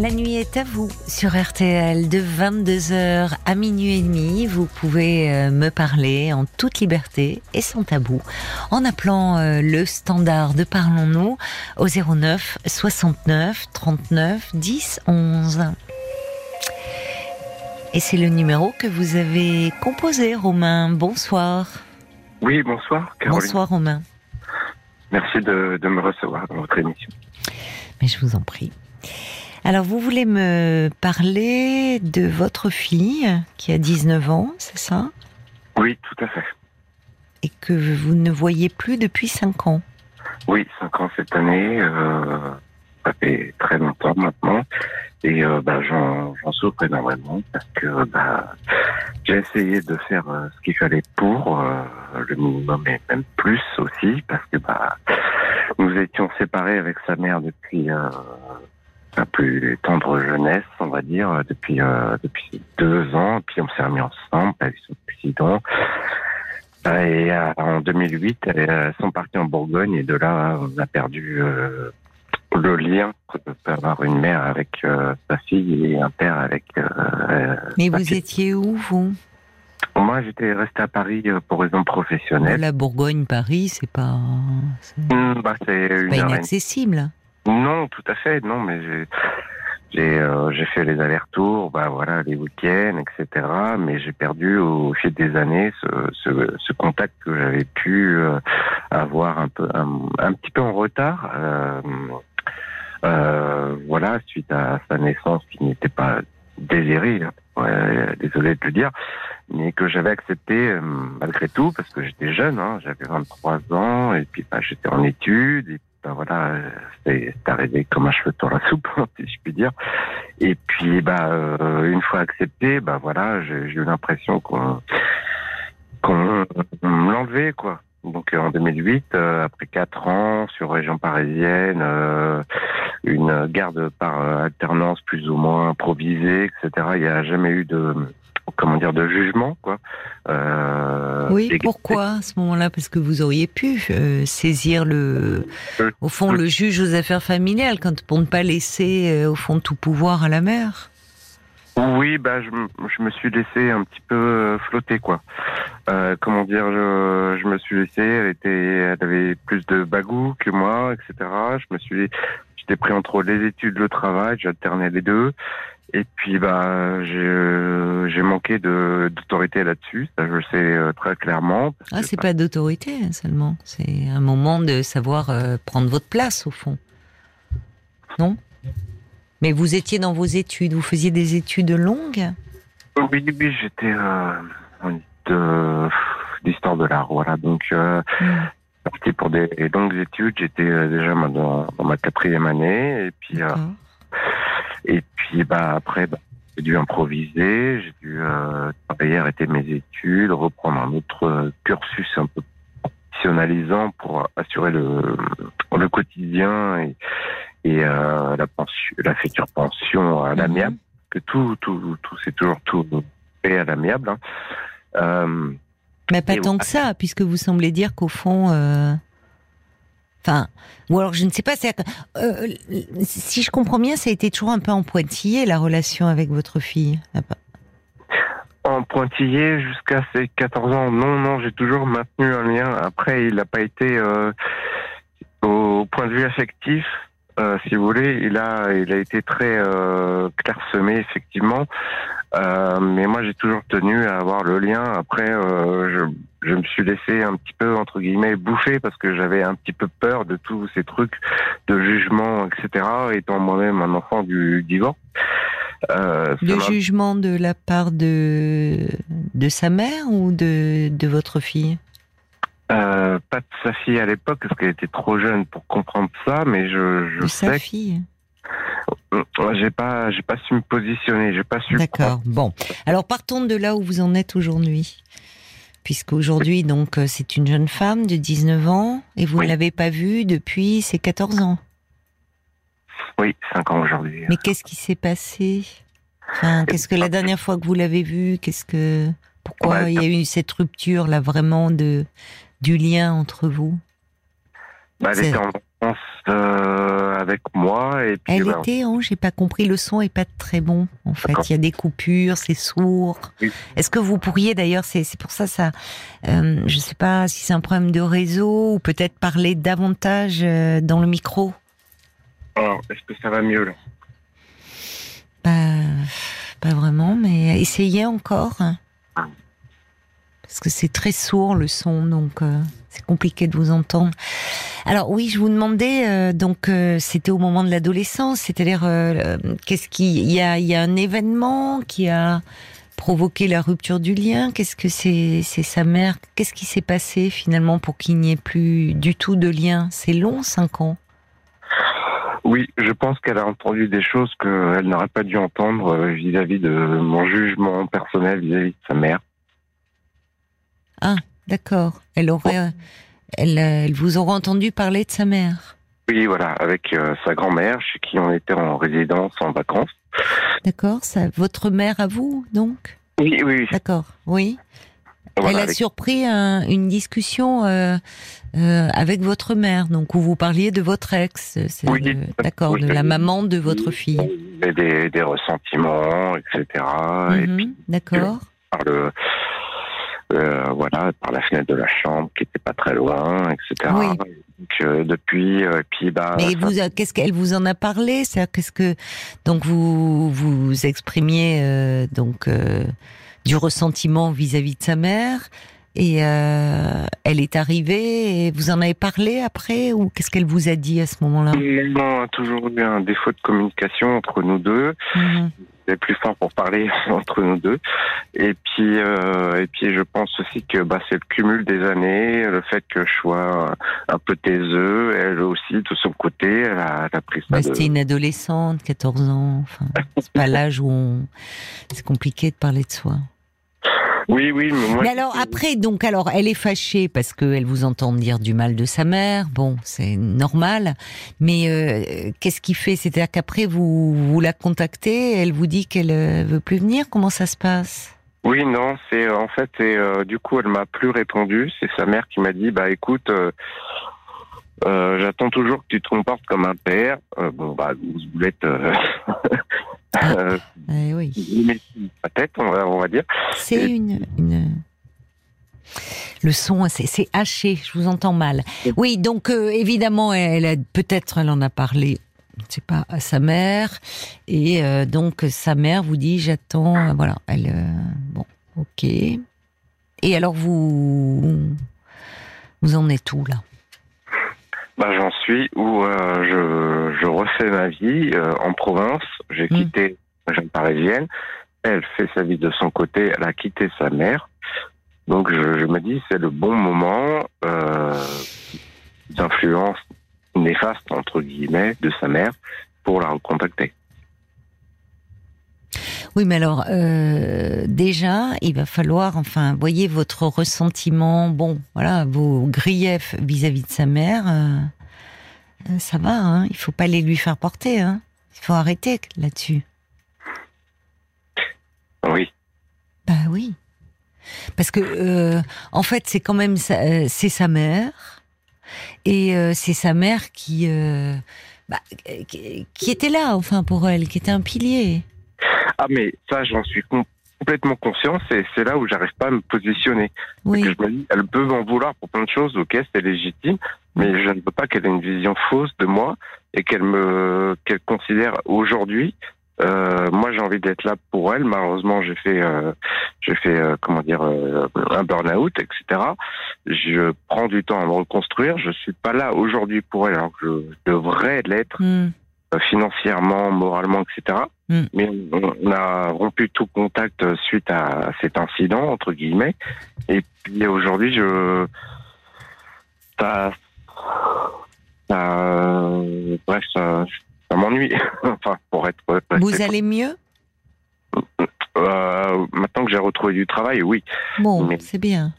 La nuit est à vous sur RTL de 22h à minuit et demi. Vous pouvez euh, me parler en toute liberté et sans tabou en appelant euh, le standard de Parlons-nous au 09 69 39 10 11. Et c'est le numéro que vous avez composé, Romain. Bonsoir. Oui, bonsoir, Caroline. Bonsoir, Romain. Merci de, de me recevoir dans votre émission. Mais je vous en prie. Alors, vous voulez me parler de votre fille qui a 19 ans, c'est ça? Oui, tout à fait. Et que vous ne voyez plus depuis 5 ans? Oui, 5 ans cette année. Euh, ça fait très longtemps maintenant. Et euh, bah, j'en souffre énormément parce que bah, j'ai essayé de faire euh, ce qu'il fallait pour, euh, le minimum et même plus aussi, parce que bah, nous étions séparés avec sa mère depuis euh, sa plus tendre jeunesse, on va dire, depuis euh, depuis deux ans. Puis on s'est remis ensemble avec son accident. Et euh, en 2008, elles euh, sont parties en Bourgogne et de là, on a perdu euh, le lien que peut avoir une mère avec euh, sa fille et un père avec. euh, Mais vous fille. étiez où, vous? Moi, j'étais resté à Paris euh, pour raisons professionnelles. La Bourgogne, Paris, c'est pas, c'est Hmm, bah, une pas inaccessible. Non, tout à fait, non, mais euh, j'ai fait les allers-retours, bah voilà, les week-ends, etc. Mais j'ai perdu au fil des années ce contact que j'avais pu euh, avoir un peu un, petit peu en retard. Euh, voilà, suite à sa naissance qui n'était pas désirée, hein, désolé de le dire, mais que j'avais accepté malgré tout parce que j'étais jeune, hein, j'avais 23 ans et puis bah, j'étais en études ben voilà, c'est arrivé comme un cheveu dans la soupe, si je puis dire. Et puis, bah, euh, une fois accepté, bah voilà, j'ai eu l'impression qu'on qu'on me l'enlevait, quoi. Donc en 2008, euh, après quatre ans sur région parisienne, euh, une garde par alternance plus ou moins improvisée, etc. Il n'y a jamais eu de comment dire de jugement, quoi. Euh, Oui, pourquoi à ce moment-là? Parce que vous auriez pu euh, saisir le, Euh, au fond, le juge aux affaires familiales, quand pour ne pas laisser euh, au fond tout pouvoir à la mère. Oui, bah, je, me suis laissé un petit peu flotter, quoi. Comment dire, je, je me suis laissé, elle était, elle avait plus de bagou que moi, etc. Je me suis, j'étais pris entre les études, le travail, j'alternais les deux. Et puis, bah, j'ai, j'ai manqué de, d'autorité là-dessus, ça je le sais euh, très clairement. Ah, c'est bah, pas d'autorité hein, seulement. C'est un moment de savoir euh, prendre votre place au fond. Non? Mais vous étiez dans vos études. Vous faisiez des études longues? Oui, oui, j'étais euh, de, d'histoire de l'art, voilà. Donc, euh, Hmm. parti pour des longues études. J'étais euh, déjà dans, ma quatrième année. Et puis, euh. Et puis bah, après, bah, j'ai dû improviser. J'ai dû euh, travailler, arrêter mes études, reprendre un autre euh, cursus un peu professionnalisant pour assurer le, le quotidien et, et euh, la, pension, la future pension à l'amiable. Mhm. Que tout, tout, tout, c'est toujours tout fait à l'amiable. hein. Euh, Mais pas tant que ça, puisque vous semblez dire qu'au fond. Enfin, ou alors je ne sais pas. euh, si je comprends bien, ça a été toujours un peu en pointillé la relation avec votre fille. En pointillé jusqu'à ses 14 ans, non, non, j'ai toujours maintenu un lien. Après, il n'a pas été euh, au point de vue affectif, euh, si vous voulez, il a, il a été très clairsemé effectivement. Euh, mais moi, j'ai toujours tenu à avoir le lien. Après, euh, je, je me suis laissé un petit peu entre guillemets bouffer parce que j'avais un petit peu peur de tous ces trucs de jugement, etc. Étant moi-même un enfant du divorce. Euh, Le jugement de la part de, de sa mère ou de, de votre fille? Euh, pas de sa fille à l'époque parce qu'elle était trop jeune pour comprendre ça, mais je, je De sa sais fille que j'ai pas j'ai pas su me positionner, j'ai pas su. D'accord. Bon. Alors partons de là où vous en êtes aujourd'hui. Puisqu'aujourd'hui, donc, euh, c'est une jeune femme de 19 ans et vous Oui. ne l'avez pas vue depuis ses 14 ans. Oui, cinq ans aujourd'hui. Mais qu'est-ce qui s'est passé? Enfin, Qu'est-ce que la dernière fois que vous l'avez vue, qu'est-ce que. Pourquoi Ouais, il y a eu cette rupture là vraiment de du lien entre vous? Bah, elle était en, euh, avec moi. Et puis, Elle bah, était, oh, j'ai pas compris, le son est pas très bon. En fait, il y a des coupures, c'est sourd. Oui. Est-ce que vous pourriez d'ailleurs, c'est pour ça ça, euh, je sais pas si c'est un problème de réseau ou peut-être parler davantage euh, dans le micro? alors, est-ce que ça va mieux là? Pas, pas vraiment, mais essayez encore. hein. Parce que c'est très sourd le son, donc euh, c'est compliqué de vous entendre. Alors oui, je vous demandais, euh, donc euh, c'était au moment de l'adolescence, c'est-à-dire qu'est-ce qui, il y a, y a un événement qui a provoqué la rupture du lien? Qu'est-ce que c'est, c'est sa mère? Qu'est-ce qui s'est passé finalement pour qu'il n'y ait plus du tout de lien? C'est long, cinq ans. Oui, je pense qu'elle a entendu des choses qu'elle n'aurait pas dû entendre vis-à-vis de mon jugement personnel vis-à-vis de sa mère. D'accord. Elle aurait, elle, euh, elle vous aurait entendu parler de sa mère. Oui, voilà, avec euh, sa grand-mère, chez qui on était en résidence, en vacances. D'accord. Ça, votre mère à vous, donc? Oui, oui. D'accord. Oui. Voilà, elle a avec- surpris un- une discussion euh, euh, avec votre mère, donc où vous parliez de votre ex. Oui. D'accord, Oui. de la maman de votre fille. Et des, des ressentiments, etc. Et puis D'accord. par le, euh, voilà, par la fenêtre de la chambre qui était pas très loin, etc. Oui. Donc, euh, depuis, euh, et puis bah. Mais ça- vous, qu'est-ce qu'elle vous en a parlé? C'est qu'est-ce que donc vous vous exprimiez donc du ressentiment vis-à-vis de sa mère et euh, elle est arrivée et vous en avez parlé après ou qu'est-ce qu'elle vous a dit à ce moment-là? Non, on a toujours eu un défaut de communication entre nous deux. Mhm. C'est plus fort pour parler entre nous deux. Et puis, euh, et puis, je pense aussi que bah, c'est le cumul des années, le fait que je sois un peu taiseux. Elle aussi, de son côté, elle a, elle a pris ça. Bah, de- C'était une adolescente, 14 ans. Enfin, c'est pas l'âge où on. C'est compliqué de parler de soi. Oui, oui, mais moi. Mais alors après, donc alors, elle est fâchée parce qu'elle vous entend dire du mal de sa mère. Bon, c'est normal. Mais euh, qu'est-ce qui fait? C'est-à-dire qu'après vous vous la contactez, elle vous dit qu'elle euh, veut plus venir? Comment ça se passe? Oui, non, c'est euh, en fait, c'est euh, du coup, elle m'a plus répondu. C'est sa mère qui m'a dit, bah écoute, euh, euh, j'attends toujours que tu te comportes comme un père. Euh, bon, bah, vous euh, euh, Eh Oui, tête, on va, on va dire. c'est une, une. Le son, c'est haché. Je vous entends mal. Oui, donc euh, évidemment, elle peut-être, elle en a parlé. Je sais pas à sa mère et euh, donc sa mère vous dit j'attends euh, voilà elle bon ok et alors vous vous en êtes où là? Bah, j'en suis où euh, je, je refais ma vie euh, en province. J'ai Mm. quitté la jeune parisienne. Elle fait sa vie de son côté. Elle a quitté sa mère. Donc je, je me dis c'est le bon moment euh, d'influence néfaste entre guillemets de sa mère pour la recontacter. Oui, mais alors euh, déjà, il va falloir, enfin, voyez votre ressentiment, bon, voilà, vos griefs vis-à-vis de sa mère, euh, euh, ça va, hein, il faut pas les lui faire porter, hein, il faut arrêter là-dessus. Oui. Bah oui, parce que euh, en fait, c'est quand même sa- c'est sa mère et c'est sa mère qui, bah, qui qui était là, enfin pour elle, qui était un pilier. Ah mais ça j'en suis com- complètement conscient. C'est c'est là où j'arrive pas à me positionner. Oui. que je me dis, elle peut m'en vouloir pour plein de choses, ok, c'est légitime, mais je ne veux pas qu'elle ait une vision fausse de moi et qu'elle me qu'elle considère aujourd'hui. euh, moi, j'ai envie d'être là pour elle. Malheureusement, j'ai fait, euh, j'ai fait, euh, comment dire, un burn-out, etc. Je prends du temps à me reconstruire. Je suis pas là aujourd'hui pour elle, alors que je devrais l'être Hmm. Euh, financièrement, moralement, etc. Mm. Mais on, a rompu tout contact euh, suite à cet incident entre guillemets. Et puis aujourd'hui, je, ça, ça- bref, ça, ça m'ennuie. enfin, pour être. Vous allez mieux? Euh, maintenant que j'ai retrouvé du travail, oui. Bon, Mais- c'est bien.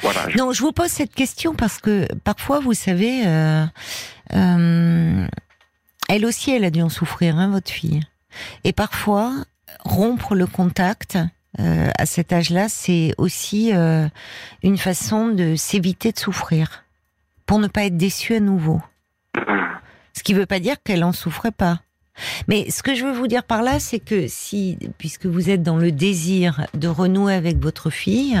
Voilà. je- Non, je vous pose cette question parce que parfois, vous savez, euh, euh, elle aussi, elle a dû en souffrir, hein, votre fille. Et parfois, rompre le contact euh, à cet âge-là, c'est aussi euh, une façon de s'éviter de souffrir, pour ne pas être déçu à nouveau. Ce qui ne veut pas dire qu'elle en souffrait pas. Mais ce que je veux vous dire par là, c'est que si, puisque vous êtes dans le désir de renouer avec votre fille,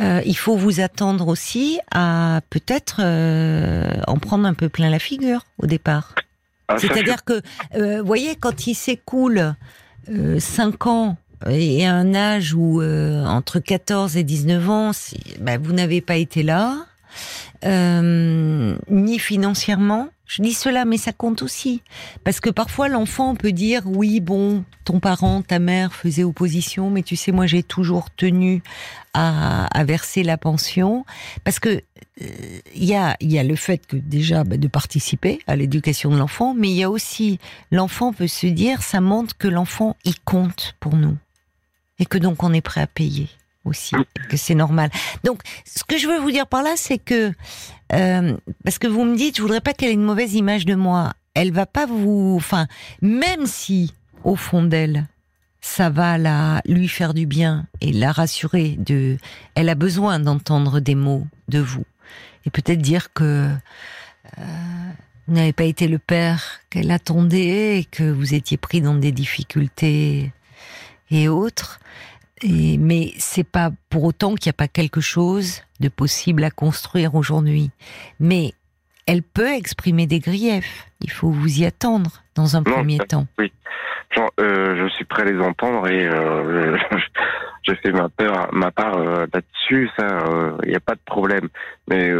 euh, il faut vous attendre aussi à peut-être euh, en prendre un peu plein la figure au départ. Ah, C'est-à-dire que, euh, vous voyez, quand il s'écoule euh, 5 ans et un âge où euh, entre 14 et 19 ans, si- bah, vous n'avez pas été là, euh, ni financièrement. Je dis cela, mais ça compte aussi. Parce que parfois, l'enfant peut dire, oui, bon, ton parent, ta mère faisait opposition, mais tu sais, moi, j'ai toujours tenu à, verser la pension. Parce que euh, il y, a, le fait que déjà bah, de participer à l'éducation de l'enfant, mais il y a aussi l'enfant peut se dire ça montre que l'enfant il compte pour nous et que donc on est prêt à payer aussi, que c'est normal. Donc ce que je veux vous dire par là, c'est que euh, parce que vous me dites, je voudrais pas qu'elle ait une mauvaise image de moi. Elle va pas vous, enfin même si au fond d'elle ça va la lui faire du bien et la rassurer de elle a besoin d'entendre des mots de vous et peut-être dire que euh, vous n'avez pas été le père qu'elle attendait et que vous étiez pris dans des difficultés et autres. Et, mais c'est pas pour autant qu'il n'y a pas quelque chose de possible à construire aujourd'hui. Mais elle peut exprimer des griefs. Il faut vous y attendre dans un Non, premier ça- temps. Genre, euh, je suis prêt à les entendre et euh, je fais ma, peur, ma part euh, là-dessus, ça, il n'y a pas de problème. Mais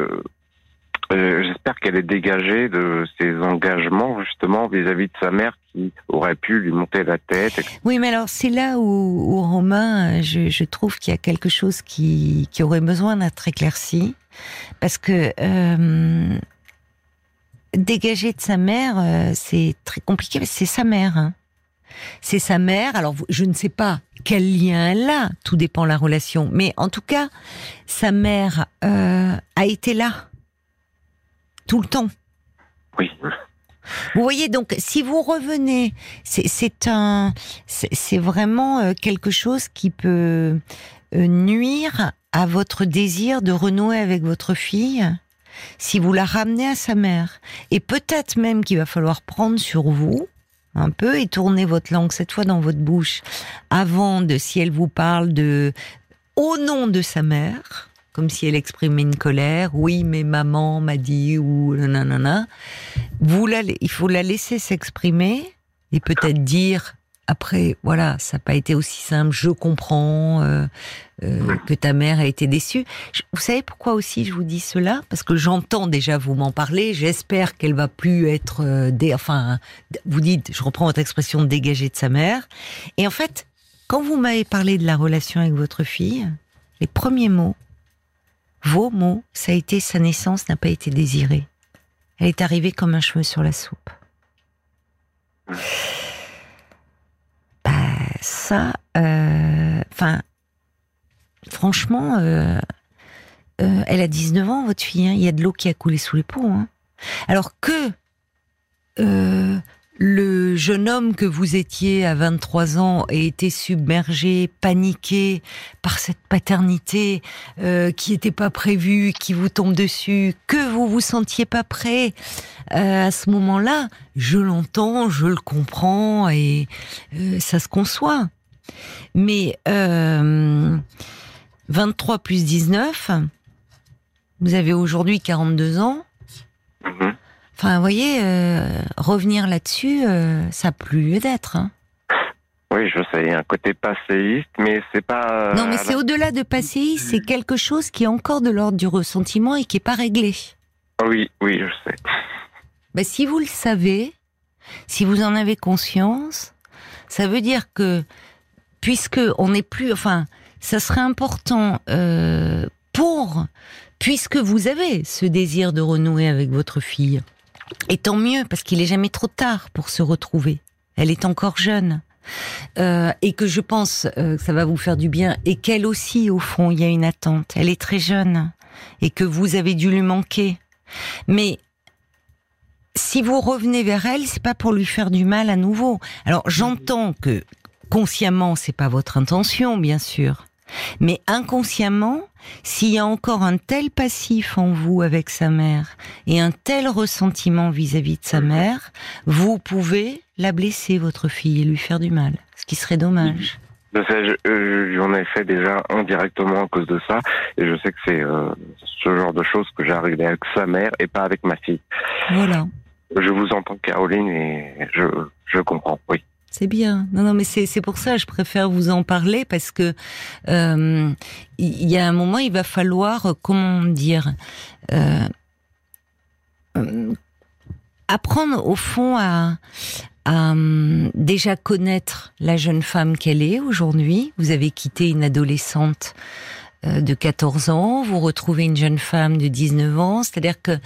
euh, j'espère qu'elle est dégagée de ses engagements justement vis-à-vis de sa mère qui aurait pu lui monter la tête. Oui, mais alors c'est là où, où Romain, je, je trouve qu'il y a quelque chose qui, qui aurait besoin d'être éclairci, parce que euh, dégager de sa mère, euh, c'est très compliqué, que c'est sa mère. hein. C'est sa mère. Alors je ne sais pas quel lien elle a, tout dépend de la relation, mais en tout cas, sa mère euh, a été là tout le temps. Oui. Vous voyez, donc, si vous revenez, c'est- un, c'est c'est vraiment euh, quelque chose qui peut euh, nuire à votre désir de renouer avec votre fille si vous la ramenez à sa mère. Et peut-être même qu'il va falloir prendre sur vous un peu et tourner votre langue cette fois dans votre bouche avant de, si elle vous parle de, au nom de sa mère, comme si elle exprimait une colère, oui, mais maman m'a dit, ou nanana, vous la, il faut la laisser s'exprimer et peut-être dire après, voilà, ça n'a pas été aussi simple, je comprends euh, euh, que ta mère a été déçue. Je- vous savez pourquoi aussi je vous dis cela? Parce que j'entends déjà vous m'en parler, j'espère qu'elle va plus être, euh, dé- enfin, vous dites, je reprends votre expression, dégagée de sa mère. Et en fait, quand vous m'avez parlé de la relation avec votre fille, les premiers mots, vos mots, ça a été sa naissance n'a pas été désirée. Elle est arrivée comme un cheveu sur la soupe. Bah, ça, euh, enfin, franchement, euh, euh, elle a 19 ans, votre fille. hein. Il y a de l'eau qui a coulé sous les ponts. hein. Alors que le jeune homme que vous étiez à 23 ans ait été submergé, paniqué par cette paternité euh, qui n'était pas prévue, qui vous tombe dessus, que vous vous sentiez pas prêt euh, à ce moment-là, je l'entends, je le comprends et euh, ça se conçoit. Mais euh, 23 plus 19, vous avez aujourd'hui 42 ans. Mhm. Enfin, vous voyez, euh, revenir là-dessus, euh, ça n'a plus lieu d'être. hein. Oui, je sais, il y a un côté passéiste, mais c'est pas. non, mais à c'est la- au-delà de passer, c'est quelque chose qui est encore de l'ordre du ressentiment et qui n'est pas réglé. Oui, oui, je sais. Ben, si vous le savez, si vous en avez conscience, ça veut dire que puisque on n'est plus, enfin, ça serait important euh, pour, puisque vous avez ce désir de renouer avec votre fille, et tant mieux parce qu'il est jamais trop tard pour se retrouver. Elle est encore jeune. Euh, et que je pense euh, que ça va vous faire du bien et qu'elle aussi au fond il y a une attente elle est très jeune et que vous avez dû lui manquer mais si vous revenez vers elle, c'est pas pour lui faire du mal à nouveau. Alors j'entends que consciemment c'est pas votre intention, bien sûr, Mais inconsciemment, s'il y a encore un tel passif en vous avec sa mère et un tel ressentiment vis-à-vis de sa Mhm. mère, vous pouvez la blesser, votre fille, et lui faire du mal. Ce qui serait dommage. Je sais, euh, j'en ai fait déjà indirectement à cause de ça, et je sais que c'est euh, ce genre de choses que j'ai régler avec sa mère et pas avec ma fille. Voilà. Je vous entends, Caroline, et je, je comprends, oui. C'est bien. Non, non, mais c'est pour ça je préfère vous en parler parce que euh, il y a un moment, il va falloir, euh, comment dire, euh, apprendre au fond à, déjà connaître la jeune femme qu'elle est aujourd'hui. Vous avez quitté une adolescente de 14 ans, vous retrouvez une jeune femme de 19 ans, c'est-à-dire que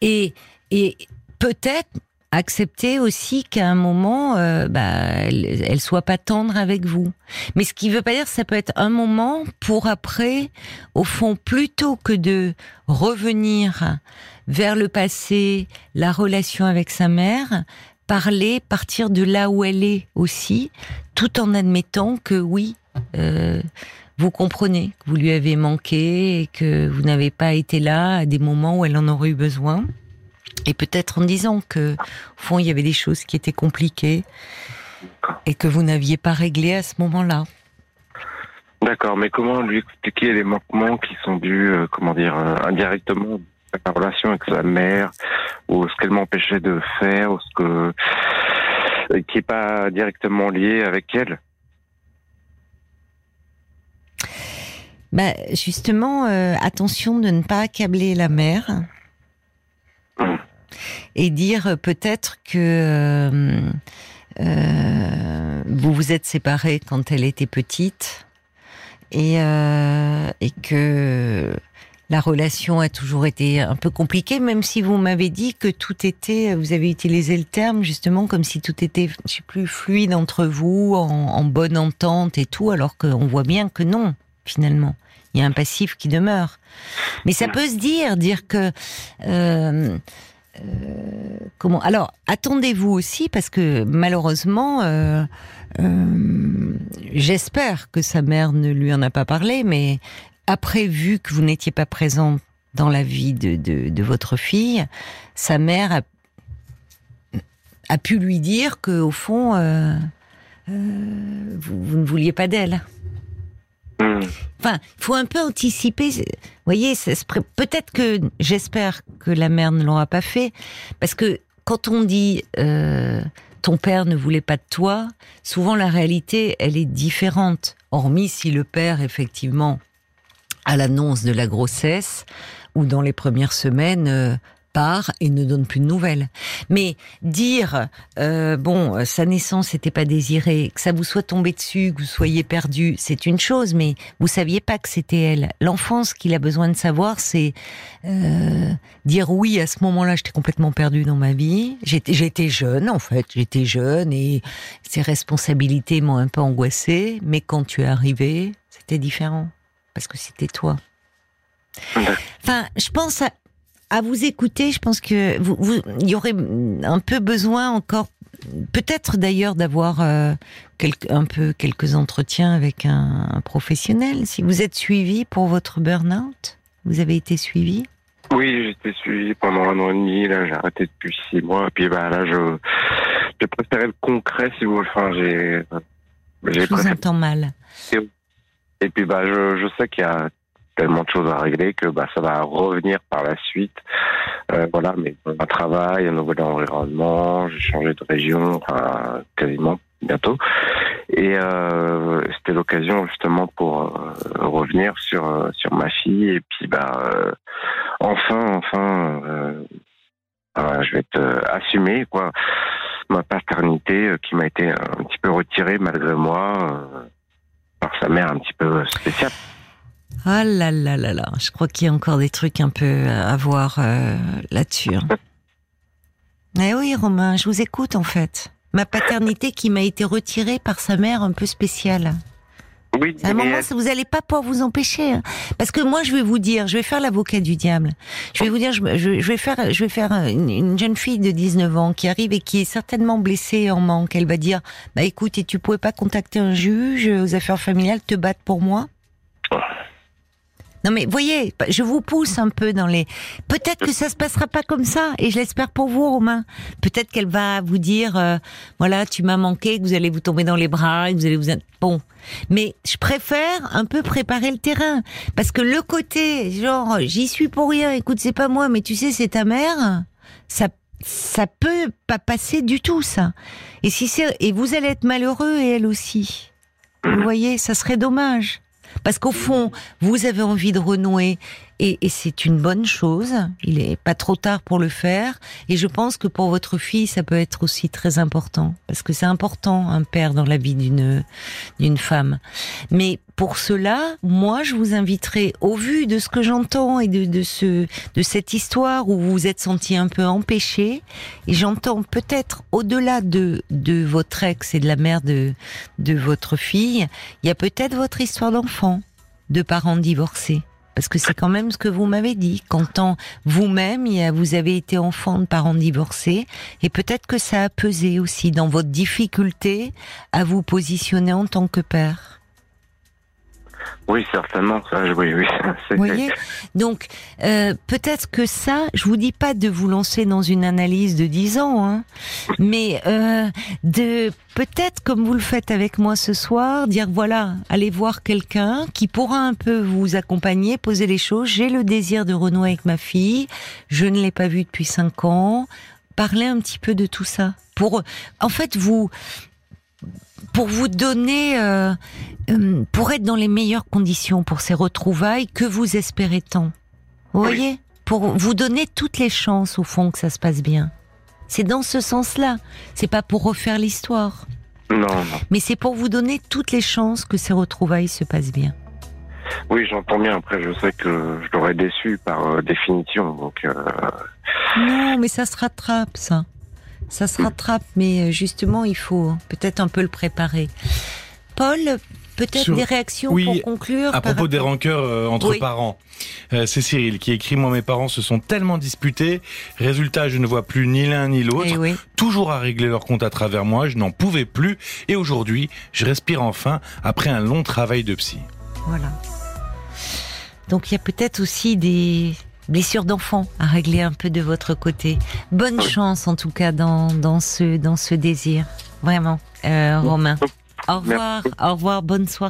et et peut-être accepter aussi qu'à un moment, euh, bah, elle, soit pas tendre avec vous. Mais ce qui veut pas dire, ça peut être un moment pour après, au fond, plutôt que de revenir vers le passé, la relation avec sa mère, parler, partir de là où elle est aussi, tout en admettant que oui, euh, vous comprenez que vous lui avez manqué et que vous n'avez pas été là à des moments où elle en aurait eu besoin. Et peut-être en disant que, au fond, il y avait des choses qui étaient compliquées et que vous n'aviez pas réglées à ce moment-là. D'accord, mais comment lui expliquer les manquements qui sont dus, euh, comment dire, euh, indirectement à la relation avec sa mère, ou ce qu'elle m'empêchait de faire, ou ce que euh, qui est pas directement lié avec elle? Bah, justement, attention de ne pas accabler la mère. Et dire peut-être que euh, euh, vous vous êtes séparés quand elle était petite et, euh, et que la relation a toujours été un peu compliquée, même si vous m'avez dit que tout était, vous avez utilisé le terme justement comme si tout était, je sais plus, fluide entre vous, en, en bonne entente et tout, alors qu'on voit bien que non, finalement. Il y a un passif qui demeure. Mais ça peut se dire, dire que euh, comment Alors attendez-vous aussi parce que malheureusement, euh, euh, j'espère que sa mère ne lui en a pas parlé, mais après vu que vous n'étiez pas présent dans la vie de, votre fille, sa mère a, pu lui dire que au fond, euh, euh, vous ne vouliez pas d'elle. Hum. Enfin, il faut un peu anticiper. Vous voyez, peut-être que j'espère que la mère ne l'aura pas fait, parce que quand on dit euh, ton père ne voulait pas de toi, souvent la réalité elle est différente. Hormis si le père effectivement à l'annonce de la grossesse ou dans les premières semaines euh, part et ne donne plus de nouvelles. Mais dire euh, bon sa naissance n'était pas désirée, que ça vous soit tombé dessus, que vous soyez perdu, c'est une chose, mais vous saviez pas que c'était elle. L'enfant, ce qu'il a besoin de savoir, c'est euh, dire oui à ce moment-là, j'étais complètement perdu dans ma vie. J'étais j'étais jeune en fait, j'étais jeune et ces responsabilités m'ont un peu angoissée. Mais quand tu es arrivé, c'était différent parce que c'était toi. Enfin, je pense à, à vous écouter. Je pense que vous, vous, il y aurait un peu besoin encore, peut-être d'ailleurs d'avoir euh, quelques- un peu quelques entretiens avec un, un professionnel. Si vous êtes suivi pour votre burn-out, vous avez été suivi? Oui, j'étais suivi pendant un an et demi. Là, j'ai arrêté depuis six mois. Et puis, bah, là, je, j'ai préféré le concret, si vous voulez. Enfin, j'ai, j'ai Je vous entends mal. Et puis, bah, je, je sais qu'il y a tellement de choses à régler que, bah, ça va revenir par la suite. Euh, voilà, mais un travail, un nouvel environnement, j'ai changé de région, enfin, quasiment bientôt. Et euh, c'était l'occasion justement pour euh, revenir sur sur ma fille et puis bah enfin enfin je vais euh, assumé quoi ma paternité qui m'a été un petit peu retirée malgré moi par sa mère un petit peu spéciale. Ah là là là là, je crois qu'il y a encore des trucs un peu à voir euh, là-dessus. hein. Eh oui, Romain, je vous écoute en fait. Ma paternité qui m'a été retirée par sa mère un peu spéciale. Oui, À un moment, elle- ça, vous allez pas pouvoir vous empêcher. hein. Parce que moi, je vais vous dire, je vais faire l'avocat du diable. Je vais vous dire, je, je- je vais faire, je vais faire une, une jeune fille de 19 ans qui arrive et qui est certainement blessée en manque. Elle va dire, bah écoute, et tu pouvais pas contacter un juge aux affaires familiales te battre pour moi? Non mais voyez, je vous pousse un peu dans les. Peut-être que ça se passera pas comme ça, et je l'espère pour vous, Romain. Peut-être qu'elle va vous dire, euh, voilà, tu m'as manqué, que vous allez vous tomber dans les bras, que vous allez vous. Bon, mais je préfère un peu préparer le terrain, parce que le côté, genre, j'y suis pour rien. Écoute, c'est pas moi, mais tu sais, c'est ta mère. Ça, ça peut pas passer du tout, ça. Et si c'est, et vous allez être malheureux et elle aussi. Vous voyez, ça serait dommage. Parce qu'au fond, vous avez envie de renouer et, et c'est une bonne chose. Il est pas trop tard pour le faire. Et je pense que pour votre fille, ça peut être aussi très important parce que c'est important un père dans la vie d'une d'une femme. Mais pour cela, moi, je vous inviterai, au vu de ce que j'entends et de, de ce de cette histoire où vous vous êtes senti un peu empêché, et j'entends peut-être au-delà de de votre ex et de la mère de de votre fille, il y a peut-être votre histoire d'enfant, de parents divorcés parce que c'est quand même ce que vous m'avez dit. Quand vous-même, vous avez été enfant de parents divorcés, et peut-être que ça a pesé aussi dans votre difficulté à vous positionner en tant que père. Oui, certainement. Ça, oui, oui. Vous voyez Donc, euh, peut-être que ça, je vous dis pas de vous lancer dans une analyse de 10 ans, hein, mais euh, de peut-être, comme vous le faites avec moi ce soir, dire voilà, allez voir quelqu'un qui pourra un peu vous accompagner, poser les choses. J'ai le désir de renouer avec ma fille. Je ne l'ai pas vue depuis 5 ans. Parler un petit peu de tout ça. Pour, en fait, vous, pour vous donner, euh, euh, pour être dans les meilleures conditions pour ces retrouvailles que vous espérez tant. Vous voyez? Pour vous donner toutes les chances, au fond, que ça se passe bien. C'est dans ce sens-là. C'est pas pour refaire l'histoire. Non, non. Mais c'est pour vous donner toutes les chances que ces retrouvailles se passent bien. Oui, j'entends bien. Après, je sais que je l'aurais déçu par euh, définition. Donc. Non, mais ça se rattrape, ça ça se rattrape, mais justement, il faut peut-être un peu le préparer. Paul, peut-être Sur- des réactions Oui, pour conclure À par propos des rancœurs euh, entre Oui. parents, Euh, c'est Cyril qui écrit Moi, mes parents se sont tellement disputés. Résultat, je ne vois plus ni l'un ni l'autre. Eh oui. Toujours à régler leur compte à travers moi. Je n'en pouvais plus. Et aujourd'hui, je respire enfin après un long travail de psy. Voilà. Donc il y a peut-être aussi des blessures d'enfants à régler un peu de votre côté. Bonne chance en tout cas dans, dans ce dans ce désir. Vraiment, euh, Romain. Au revoir, au revoir, bonne soirée.